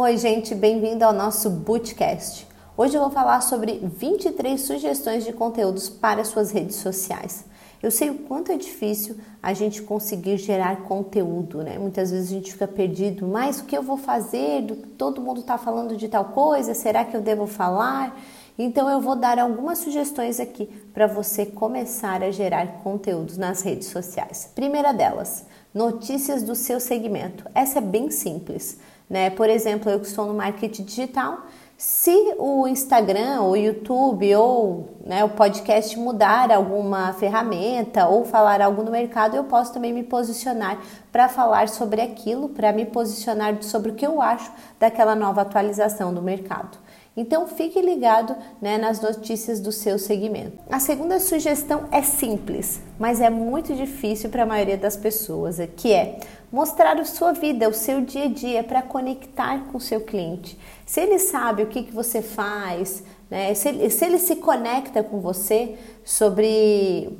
Oi, gente, bem-vindo ao nosso Bootcast. Hoje eu vou falar sobre 23 sugestões de conteúdos para suas redes sociais. Eu sei o quanto é difícil a gente conseguir gerar conteúdo, né? Muitas vezes a gente fica perdido, mas o que eu vou fazer? Todo mundo está falando de tal coisa, será que eu devo falar? Então eu vou dar algumas sugestões aqui para você começar a gerar conteúdos nas redes sociais. Primeira delas, notícias do seu segmento. Essa é bem simples, né? Por exemplo, eu que estou no marketing digital, se o Instagram, o YouTube ou né, o podcast mudar alguma ferramenta ou falar algo no mercado, eu posso também me posicionar para falar sobre aquilo, para me posicionar sobre o que eu acho daquela nova atualização do mercado. Então fique ligado né, nas notícias do seu segmento. A segunda sugestão é simples, mas é muito difícil para a maioria das pessoas, que é mostrar a sua vida, o seu dia a dia para conectar com o seu cliente. Se ele sabe o que, que você faz, né, se, ele, se ele se conecta com você sobre,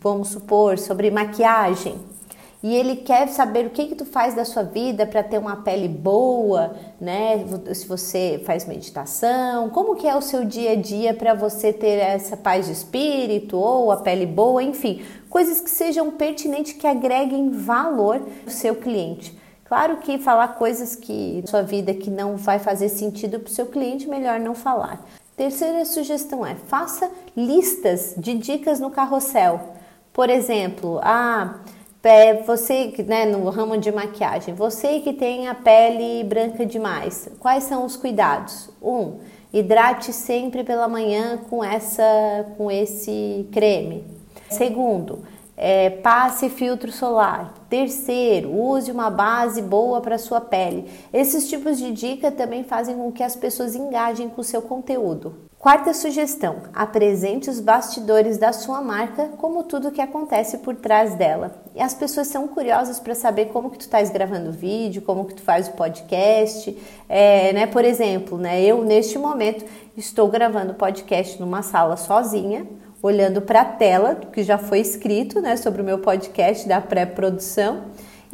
vamos supor, sobre maquiagem, e ele quer saber o que que tu faz da sua vida para ter uma pele boa, né? Se você faz meditação, como que é o seu dia a dia para você ter essa paz de espírito ou a pele boa, enfim, coisas que sejam pertinentes que agreguem valor ao seu cliente. Claro que falar coisas que sua vida que não vai fazer sentido para o seu cliente, melhor não falar. Terceira sugestão é: faça listas de dicas no carrossel. Por exemplo, ah, é, você, né, no ramo de maquiagem, você que tem a pele branca demais, quais são os cuidados? Um, hidrate sempre pela manhã com essa, com esse creme. Segundo, é, passe filtro solar. Terceiro, use uma base boa para sua pele. Esses tipos de dica também fazem com que as pessoas engajem com o seu conteúdo. Quarta sugestão: apresente os bastidores da sua marca, como tudo que acontece por trás dela. E as pessoas são curiosas para saber como que tu estás gravando vídeo, como que tu faz o podcast, é, né? Por exemplo, né? Eu neste momento estou gravando podcast numa sala sozinha, olhando para a tela que já foi escrito, né? Sobre o meu podcast da pré-produção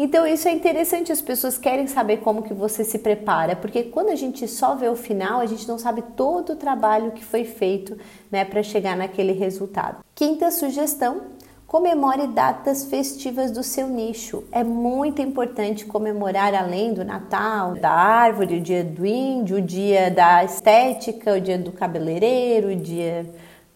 então isso é interessante, as pessoas querem saber como que você se prepara, porque quando a gente só vê o final, a gente não sabe todo o trabalho que foi feito, né, para chegar naquele resultado. Quinta sugestão, comemore datas festivas do seu nicho. É muito importante comemorar além do Natal, da árvore, o dia do índio, o dia da estética, o dia do cabeleireiro, o dia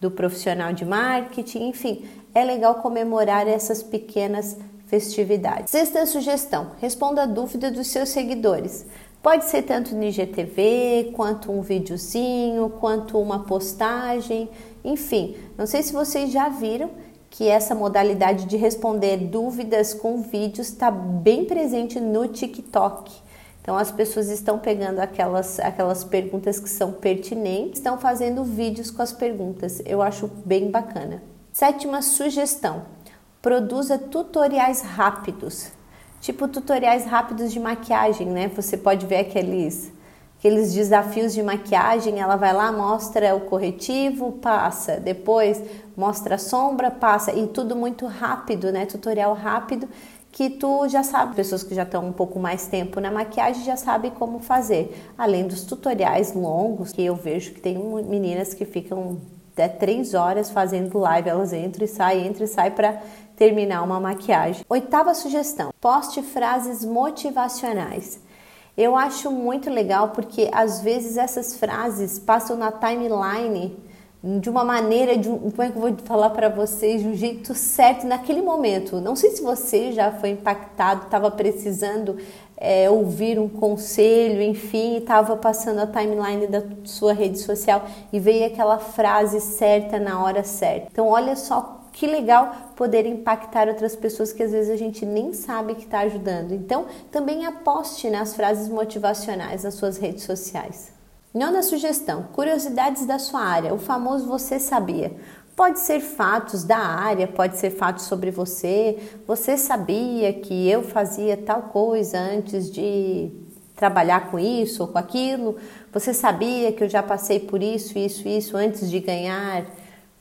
do profissional de marketing, enfim, é legal comemorar essas pequenas festividades. Sexta sugestão: responda a dúvida dos seus seguidores. Pode ser tanto no IGTV, quanto um videozinho, quanto uma postagem, enfim. Não sei se vocês já viram que essa modalidade de responder dúvidas com vídeos está bem presente no TikTok. Então as pessoas estão pegando aquelas, aquelas perguntas que são pertinentes, estão fazendo vídeos com as perguntas. Eu acho bem bacana. Sétima sugestão: produza tutoriais rápidos, tipo tutoriais rápidos de maquiagem, né? Você pode ver aqueles aqueles desafios de maquiagem, ela vai lá, mostra o corretivo, passa, depois mostra a sombra, passa, e tudo muito rápido, né? Tutorial rápido que tu já sabe, pessoas que já estão um pouco mais tempo na maquiagem já sabem como fazer. Além dos tutoriais longos, que eu vejo que tem meninas que ficam até três horas fazendo live, elas entram e saem, entram e saem para terminar uma maquiagem. Oitava sugestão: poste frases motivacionais. Eu acho muito legal porque às vezes essas frases passam na timeline de uma maneira, de um, como é que eu vou falar para vocês, de um jeito certo naquele momento. Não sei se você já foi impactado, estava precisando é, ouvir um conselho, enfim, estava passando a timeline da sua rede social e veio aquela frase certa na hora certa. Então, olha só que legal poder impactar outras pessoas que às vezes a gente nem sabe que está ajudando. Então, também aposte nas frases motivacionais nas suas redes sociais. Nona sugestão: curiosidades da sua área, o famoso você sabia. Pode ser fatos da área, pode ser fatos sobre você. Você sabia que eu fazia tal coisa antes de trabalhar com isso ou com aquilo? Você sabia que eu já passei por isso, isso, isso antes de ganhar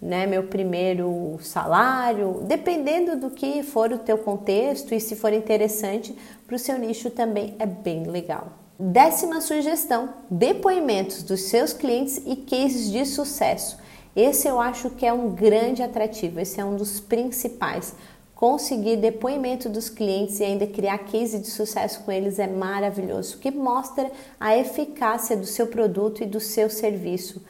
né, meu primeiro salário, dependendo do que for o teu contexto e se for interessante para o seu nicho também é bem legal. Décima sugestão: depoimentos dos seus clientes e cases de sucesso. Esse eu acho que é um grande atrativo, esse é um dos principais. Conseguir depoimento dos clientes e ainda criar case de sucesso com eles é maravilhoso, que mostra a eficácia do seu produto e do seu serviço.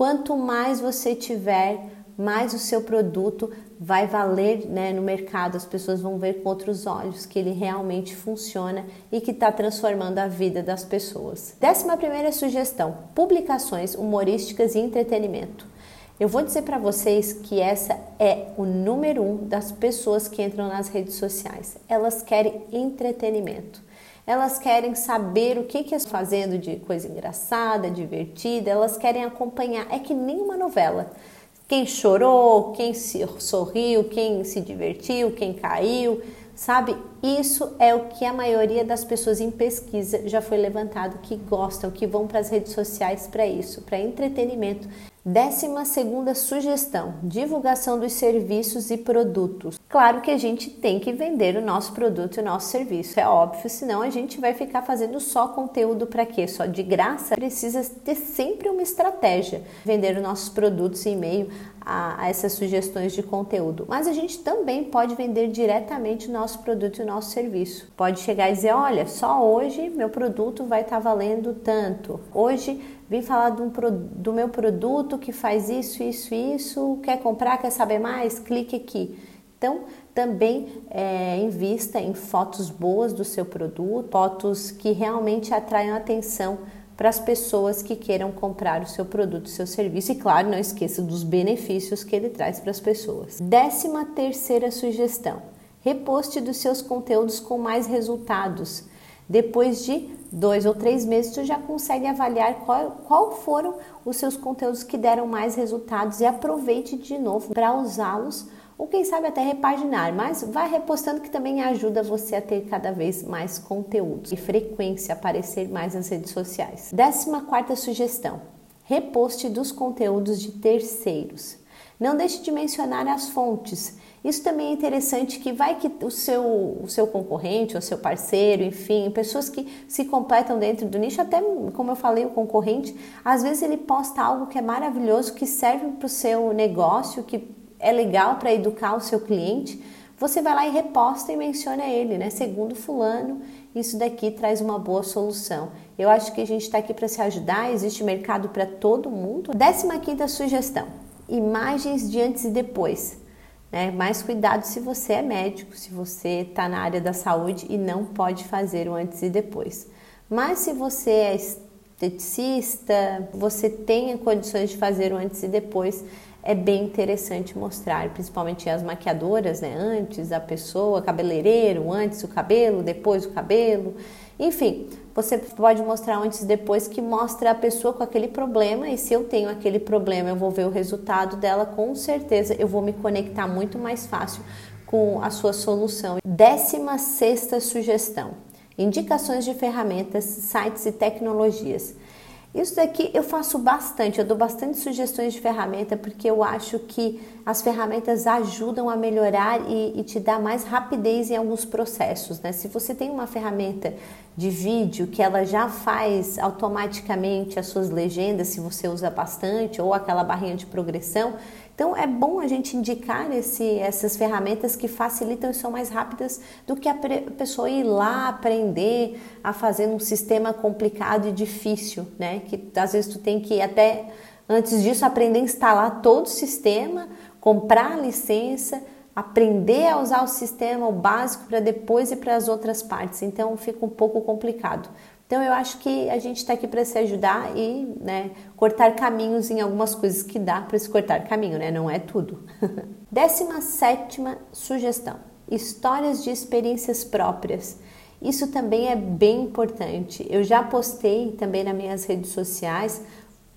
Quanto mais você tiver, mais o seu produto vai valer né, no mercado. As pessoas vão ver com outros olhos que ele realmente funciona e que está transformando a vida das pessoas. Décima primeira sugestão: publicações humorísticas e entretenimento. Eu vou dizer para vocês que essa é o número um das pessoas que entram nas redes sociais. Elas querem entretenimento. Elas querem saber o que que estão fazendo de coisa engraçada, divertida. Elas querem acompanhar. É que nem uma novela. Quem chorou, quem sorriu, quem se divertiu, quem caiu, sabe? Isso é o que a maioria das pessoas em pesquisa já foi levantado que gostam, que vão para as redes sociais para isso, para entretenimento Décima segunda sugestão: divulgação dos serviços e produtos. Claro que a gente tem que vender o nosso produto e o nosso serviço, é óbvio, senão a gente vai ficar fazendo só conteúdo para quê? Só de graça? Precisa ter sempre uma estratégia. Vender os nossos produtos em meio a, a essas sugestões de conteúdo. Mas a gente também pode vender diretamente o nosso produto e o nosso serviço. Pode chegar e dizer: olha, só hoje meu produto vai estar tá valendo tanto. Hoje vim falar do, do meu produto que faz isso, isso, isso, quer comprar, quer saber mais? Clique aqui. Então, também é, invista em fotos boas do seu produto, fotos que realmente atraiam atenção para as pessoas que queiram comprar o seu produto, o seu serviço. E claro, não esqueça dos benefícios que ele traz para as pessoas. Décima terceira sugestão: reposte dos seus conteúdos com mais resultados. Depois de dois ou três meses, tu já consegue avaliar qual, qual foram os seus conteúdos que deram mais resultados e aproveite de novo para usá-los ou quem sabe até repaginar, mas vai repostando que também ajuda você a ter cada vez mais conteúdos e frequência aparecer mais nas redes sociais. Décima quarta sugestão: reposte dos conteúdos de terceiros. Não deixe de mencionar as fontes. Isso também é interessante que vai que o seu, o seu concorrente, o seu parceiro, enfim, pessoas que se completam dentro do nicho, até como eu falei, o concorrente, às vezes ele posta algo que é maravilhoso, que serve para o seu negócio, que é legal para educar o seu cliente. Você vai lá e reposta e menciona ele, né? Segundo fulano, isso daqui traz uma boa solução. Eu acho que a gente está aqui para se ajudar, existe mercado para todo mundo. Décima quinta sugestão: imagens de antes e depois. Né? Mais cuidado se você é médico, se você está na área da saúde e não pode fazer o antes e depois. Mas se você é esteticista, você tem condições de fazer o antes e depois, é bem interessante mostrar, principalmente as maquiadoras, né? Antes a pessoa, cabeleireiro, antes o cabelo, depois o cabelo. Enfim, você pode mostrar antes e depois que mostra a pessoa com aquele problema e se eu tenho aquele problema, eu vou ver o resultado dela, com certeza eu vou me conectar muito mais fácil com a sua solução. Décima sexta sugestão: indicações de ferramentas, sites e tecnologias. Isso daqui eu faço bastante, eu dou bastante sugestões de ferramenta porque eu acho que as ferramentas ajudam a melhorar e, e te dar mais rapidez em alguns processos. Né? Se você tem uma ferramenta de vídeo que ela já faz automaticamente as suas legendas, se você usa bastante, ou aquela barrinha de progressão, então é bom a gente indicar esse, essas ferramentas que facilitam e são mais rápidas do que a pessoa ir lá aprender a fazer um sistema complicado e difícil, né? Que às vezes tu tem que até antes disso aprender a instalar todo o sistema, comprar a licença, aprender a usar o sistema, o básico, para depois ir para as outras partes. Então fica um pouco complicado. Então eu acho que a gente está aqui para se ajudar e né, cortar caminhos em algumas coisas que dá para se cortar caminho, né? Não é tudo. Décima sétima sugestão: histórias de experiências próprias. Isso também é bem importante. Eu já postei também nas minhas redes sociais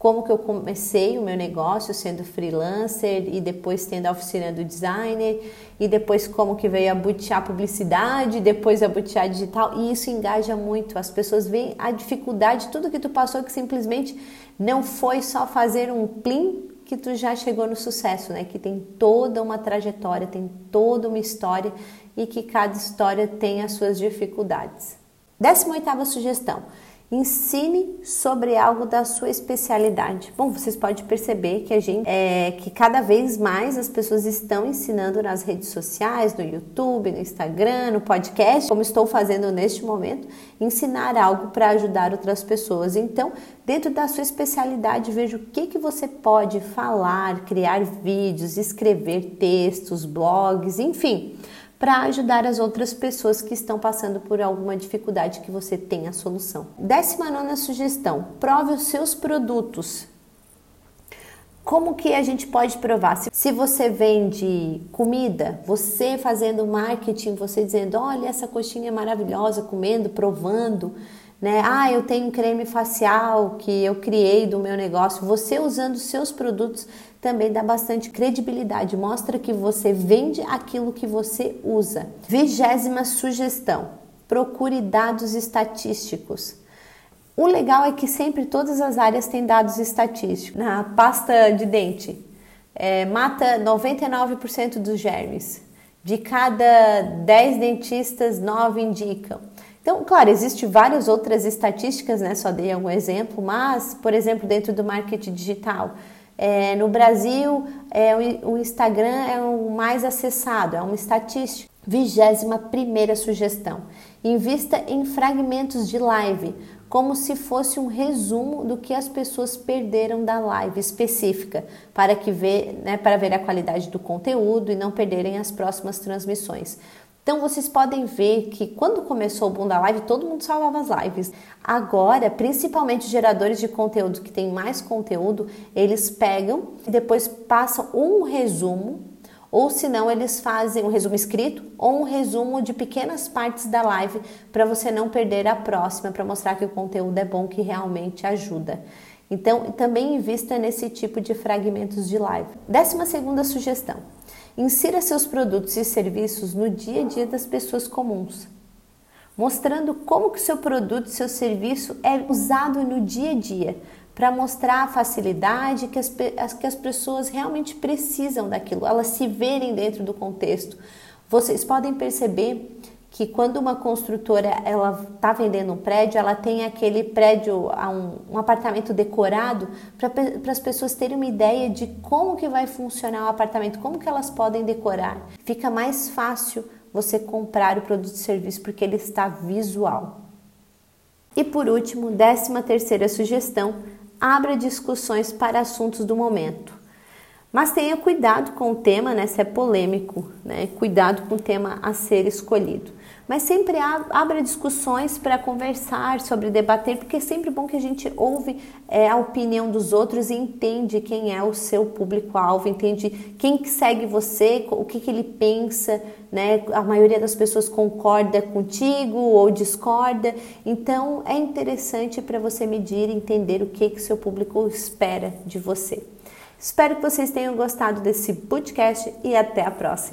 como que eu comecei o meu negócio sendo freelancer e depois tendo a oficina do designer e depois como que veio a butiá publicidade, depois a butiá digital e isso engaja muito. As pessoas veem a dificuldade, tudo que tu passou que simplesmente não foi só fazer um plim que tu já chegou no sucesso, né? Que tem toda uma trajetória, tem toda uma história e que cada história tem as suas dificuldades. 18 oitava sugestão Ensine sobre algo da sua especialidade. Bom, vocês podem perceber que a gente é que cada vez mais as pessoas estão ensinando nas redes sociais, no YouTube, no Instagram, no podcast, como estou fazendo neste momento, ensinar algo para ajudar outras pessoas. Então, dentro da sua especialidade, veja o que que você pode falar, criar vídeos, escrever textos, blogs, enfim para ajudar as outras pessoas que estão passando por alguma dificuldade que você tem a solução. Décima nona sugestão: prove os seus produtos. Como que a gente pode provar? Se você vende comida, você fazendo marketing, você dizendo, olha essa coxinha maravilhosa, comendo, provando, né? Ah, eu tenho um creme facial que eu criei do meu negócio. Você usando seus produtos também dá bastante credibilidade, mostra que você vende aquilo que você usa. Vigésima sugestão: procure dados estatísticos. O legal é que sempre todas as áreas têm dados estatísticos. Na pasta de dente, é, mata 99% dos germes. De cada 10 dentistas, 9 indicam. Então, claro, existem várias outras estatísticas, né? Só dei um exemplo, mas, por exemplo, dentro do marketing digital, é, no Brasil, é, o, Instagram é o mais acessado, é uma estatística. Vigésima primeira sugestão: invista em fragmentos de live, como se fosse um resumo do que as pessoas perderam da live específica, para que ver, né, para ver a qualidade do conteúdo e não perderem as próximas transmissões. Então vocês podem ver que quando começou o boom da live, todo mundo salvava as lives. Agora, principalmente geradores de conteúdo que têm mais conteúdo, eles pegam e depois passam um resumo, ou se não, eles fazem um resumo escrito ou um resumo de pequenas partes da live para você não perder a próxima, para mostrar que o conteúdo é bom, que realmente ajuda. Então, também invista nesse tipo de fragmentos de live. Décima segunda sugestão Insira seus produtos e serviços no dia a dia das pessoas comuns, mostrando como que seu produto, seu serviço é usado no dia a dia, para mostrar a facilidade que as, que as pessoas realmente precisam daquilo, elas se verem dentro do contexto. Vocês podem perceber que quando uma construtora ela está vendendo um prédio, ela tem aquele prédio, um, um apartamento decorado para as pessoas terem uma ideia de como que vai funcionar o apartamento, como que elas podem decorar. Fica mais fácil você comprar o produto e serviço porque ele está visual. E por último, décima terceira sugestão, abra discussões para assuntos do momento. Mas tenha cuidado com o tema, né, se é polêmico, né? Cuidado com o tema a ser escolhido. Mas sempre abra discussões para conversar sobre debater, porque é sempre bom que a gente ouve é, a opinião dos outros e entende quem é o seu público-alvo, entende quem que segue você, o que, que ele pensa, né? A maioria das pessoas concorda contigo ou discorda, então é interessante para você medir e entender o que que seu público espera de você. Espero que vocês tenham gostado desse podcast e até a próxima.